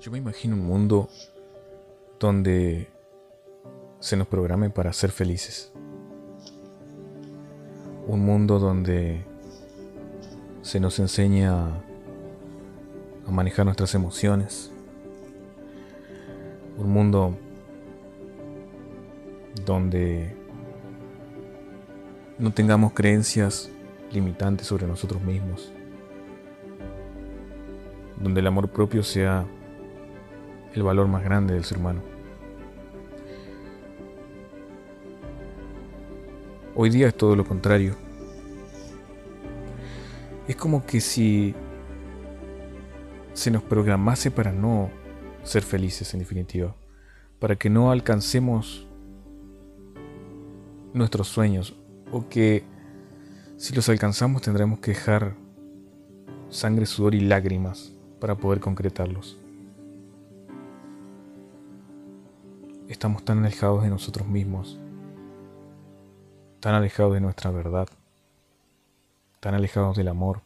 Yo me imagino un mundo donde se nos programe para ser felices. Un mundo donde se nos enseña a manejar nuestras emociones. Un mundo donde no tengamos creencias limitantes sobre nosotros mismos. Donde el amor propio sea el valor más grande del ser humano. Hoy día es todo lo contrario. Es como que si se nos programase para no ser felices en definitiva, para que no alcancemos nuestros sueños o que si los alcanzamos tendremos que dejar sangre, sudor y lágrimas para poder concretarlos. Estamos tan alejados de nosotros mismos, tan alejados de nuestra verdad, tan alejados del amor,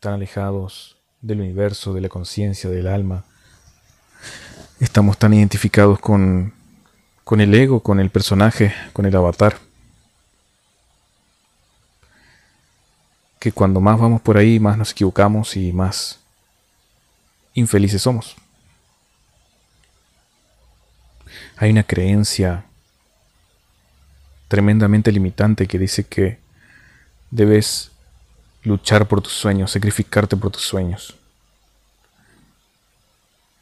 tan alejados del universo, de la conciencia, del alma. Estamos tan identificados con, con el ego, con el personaje, con el avatar. Que cuando más vamos por ahí, más nos equivocamos y más infelices somos. Hay una creencia tremendamente limitante que dice que debes luchar por tus sueños, sacrificarte por tus sueños.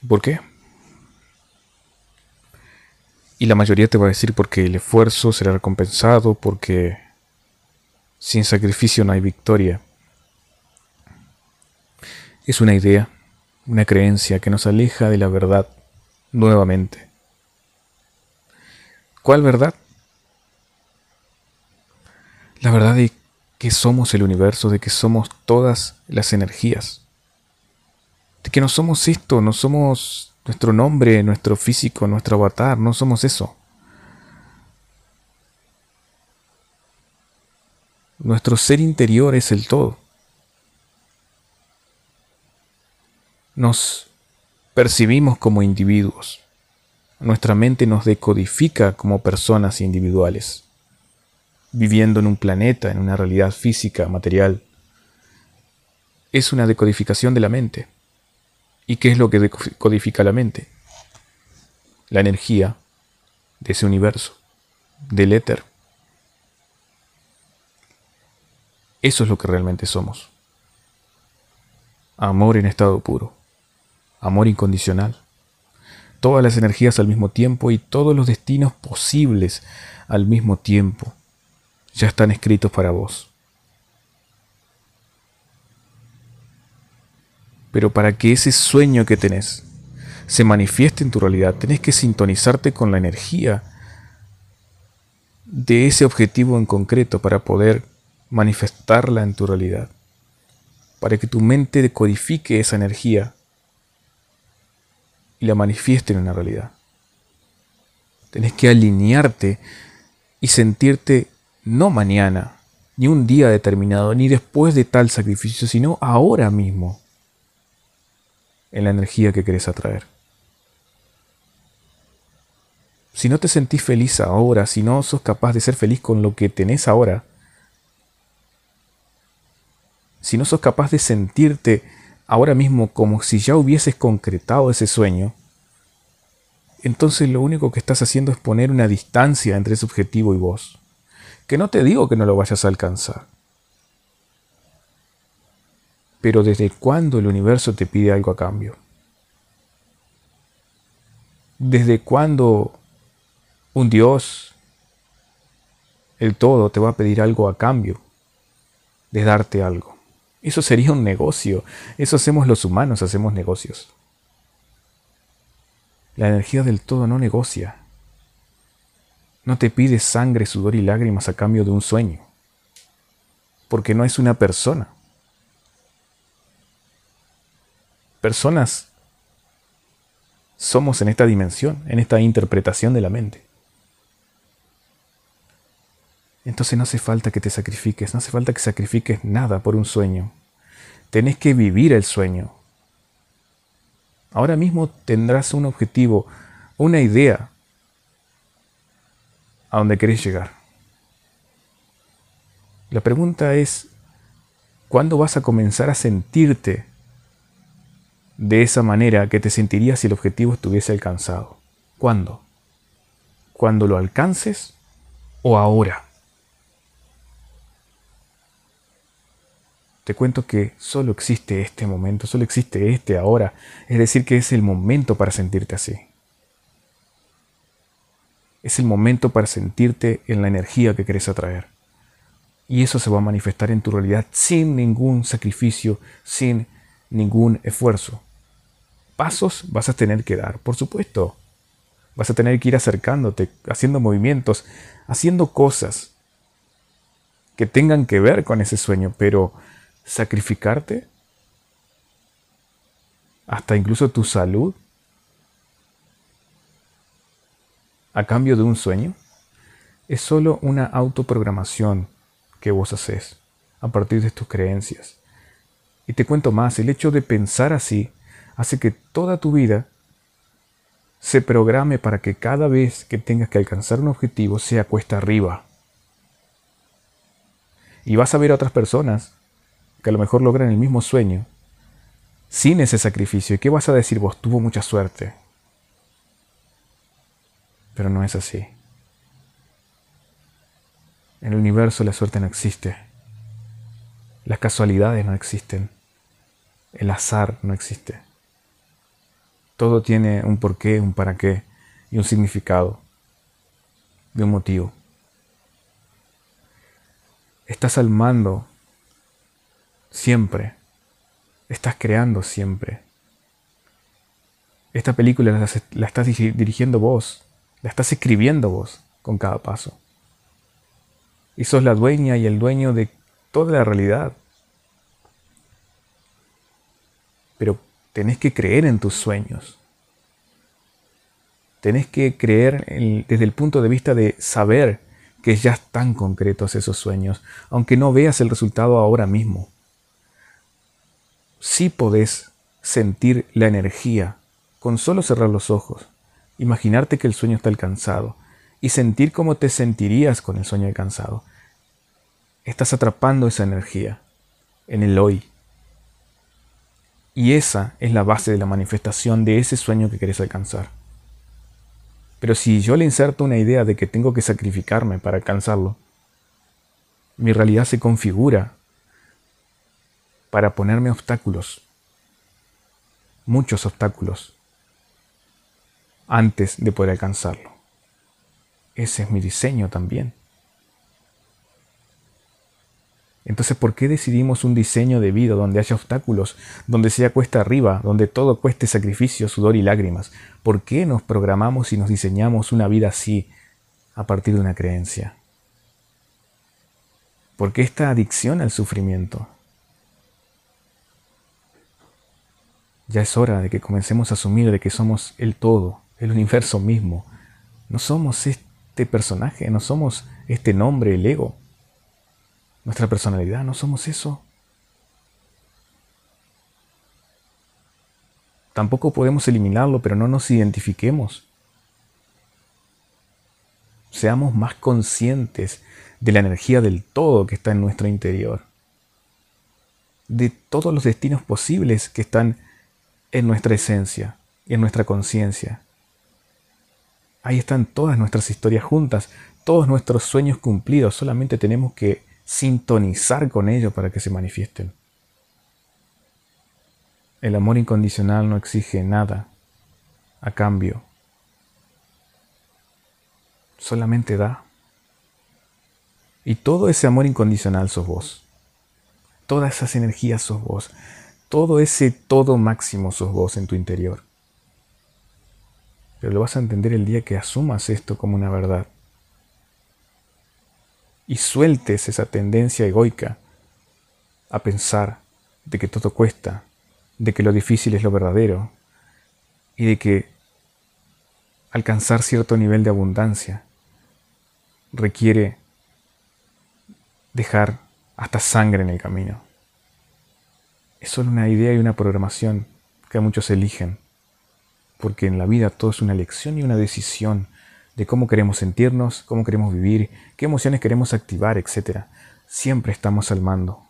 ¿Por qué? Y la mayoría te va a decir porque el esfuerzo será recompensado, porque sin sacrificio no hay victoria. Es una idea, una creencia que nos aleja de la verdad nuevamente. ¿Cuál verdad? La verdad de que somos el universo, de que somos todas las energías. De que no somos esto, no somos nuestro nombre, nuestro físico, nuestro avatar, no somos eso. Nuestro ser interior es el todo. Nos percibimos como individuos. Nuestra mente nos decodifica como personas individuales, viviendo en un planeta, en una realidad física, material. Es una decodificación de la mente. ¿Y qué es lo que decodifica la mente? La energía de ese universo, del éter. Eso es lo que realmente somos. Amor en estado puro. Amor incondicional todas las energías al mismo tiempo y todos los destinos posibles al mismo tiempo ya están escritos para vos. Pero para que ese sueño que tenés se manifieste en tu realidad, tenés que sintonizarte con la energía de ese objetivo en concreto para poder manifestarla en tu realidad. Para que tu mente decodifique esa energía y la manifieste en una realidad. Tenés que alinearte y sentirte no mañana, ni un día determinado, ni después de tal sacrificio, sino ahora mismo en la energía que querés atraer. Si no te sentís feliz ahora, si no sos capaz de ser feliz con lo que tenés ahora, si no sos capaz de sentirte ahora mismo como si ya hubieses concretado ese sueño, entonces lo único que estás haciendo es poner una distancia entre ese objetivo y vos. Que no te digo que no lo vayas a alcanzar. Pero ¿desde cuándo el universo te pide algo a cambio? ¿Desde cuándo un Dios, el todo, te va a pedir algo a cambio de darte algo? Eso sería un negocio. Eso hacemos los humanos, hacemos negocios. La energía del todo no negocia. No te pide sangre, sudor y lágrimas a cambio de un sueño. Porque no es una persona. Personas somos en esta dimensión, en esta interpretación de la mente. Entonces no hace falta que te sacrifiques, no hace falta que sacrifiques nada por un sueño. Tenés que vivir el sueño. Ahora mismo tendrás un objetivo, una idea a donde querés llegar. La pregunta es, ¿cuándo vas a comenzar a sentirte de esa manera que te sentirías si el objetivo estuviese alcanzado? ¿Cuándo? ¿Cuando lo alcances o ahora? Te cuento que solo existe este momento, solo existe este ahora, es decir, que es el momento para sentirte así. Es el momento para sentirte en la energía que querés atraer. Y eso se va a manifestar en tu realidad sin ningún sacrificio, sin ningún esfuerzo. Pasos vas a tener que dar, por supuesto. Vas a tener que ir acercándote, haciendo movimientos, haciendo cosas que tengan que ver con ese sueño, pero sacrificarte hasta incluso tu salud a cambio de un sueño es solo una autoprogramación que vos haces a partir de tus creencias. Y te cuento más, el hecho de pensar así hace que toda tu vida se programe para que cada vez que tengas que alcanzar un objetivo sea cuesta arriba. Y vas a ver a otras personas que a lo mejor logran el mismo sueño sin ese sacrificio. ¿Y qué vas a decir vos? Tuvo mucha suerte. Pero no es así. En el universo la suerte no existe. Las casualidades no existen. El azar no existe. Todo tiene un porqué, un para qué y un significado, de un motivo. Estás al mando siempre. Estás creando siempre. Esta película la, estás dirigiendo vos, la estás escribiendo vos con cada paso. Y sos la dueña y el dueño de toda la realidad. Pero tenés que creer en tus sueños. Tenés que creer desde el punto de vista de saber que ya están concretos esos sueños, aunque no veas el resultado ahora mismo sí podés sentir la energía con solo cerrar los ojos, imaginarte que el sueño está alcanzado y sentir cómo te sentirías con el sueño alcanzado. Estás atrapando esa energía en el hoy. Y esa es la base de la manifestación de ese sueño que querés alcanzar. Pero si yo le inserto una idea de que tengo que sacrificarme para alcanzarlo, mi realidad se configura para ponerme obstáculos, muchos obstáculos, antes de poder alcanzarlo. Ese es mi diseño también. Entonces, ¿por qué decidimos un diseño de vida donde haya obstáculos, donde sea cuesta arriba, donde todo cueste sacrificio, sudor y lágrimas? ¿Por qué nos programamos y nos diseñamos una vida así a partir de una creencia? ¿Por qué esta adicción al sufrimiento? Ya es hora de que comencemos a asumir de que somos el todo, el universo mismo. No somos este personaje, no somos este nombre, el ego. Nuestra personalidad, no somos eso. Tampoco podemos eliminarlo, pero no nos identifiquemos. Seamos más conscientes de la energía del todo que está en nuestro interior. De todos los destinos posibles que están en nuestra esencia en nuestra conciencia. Ahí están todas nuestras historias juntas, todos nuestros sueños cumplidos, solamente tenemos que sintonizar con ellos para que se manifiesten. El amor incondicional no exige nada a cambio, solamente da. Y todo ese amor incondicional sos vos. Todas esas energías sos vos todo ese todo máximo sos vos en tu interior. Pero lo vas a entender el día que asumas esto como una verdad. Y sueltes esa tendencia egoica a pensar de que todo cuesta, de que lo difícil es lo verdadero y de que alcanzar cierto nivel de abundancia requiere dejar hasta sangre en el camino es solo una idea y una programación que muchos eligen porque en la vida todo es una elección y una decisión de cómo queremos sentirnos, cómo queremos vivir, qué emociones queremos activar, etc. Siempre estamos al mando.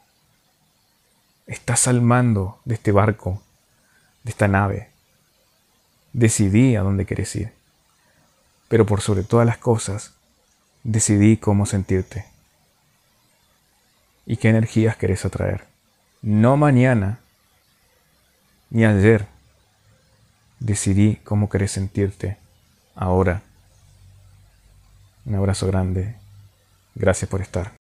Estás al mando de este barco, de esta nave. Decidí a dónde quieres ir. Pero por sobre todas las cosas, decidí cómo sentirte y qué energías querés atraer. No mañana ni ayer. Decidí cómo querés sentirte ahora. Un abrazo grande. Gracias por estar.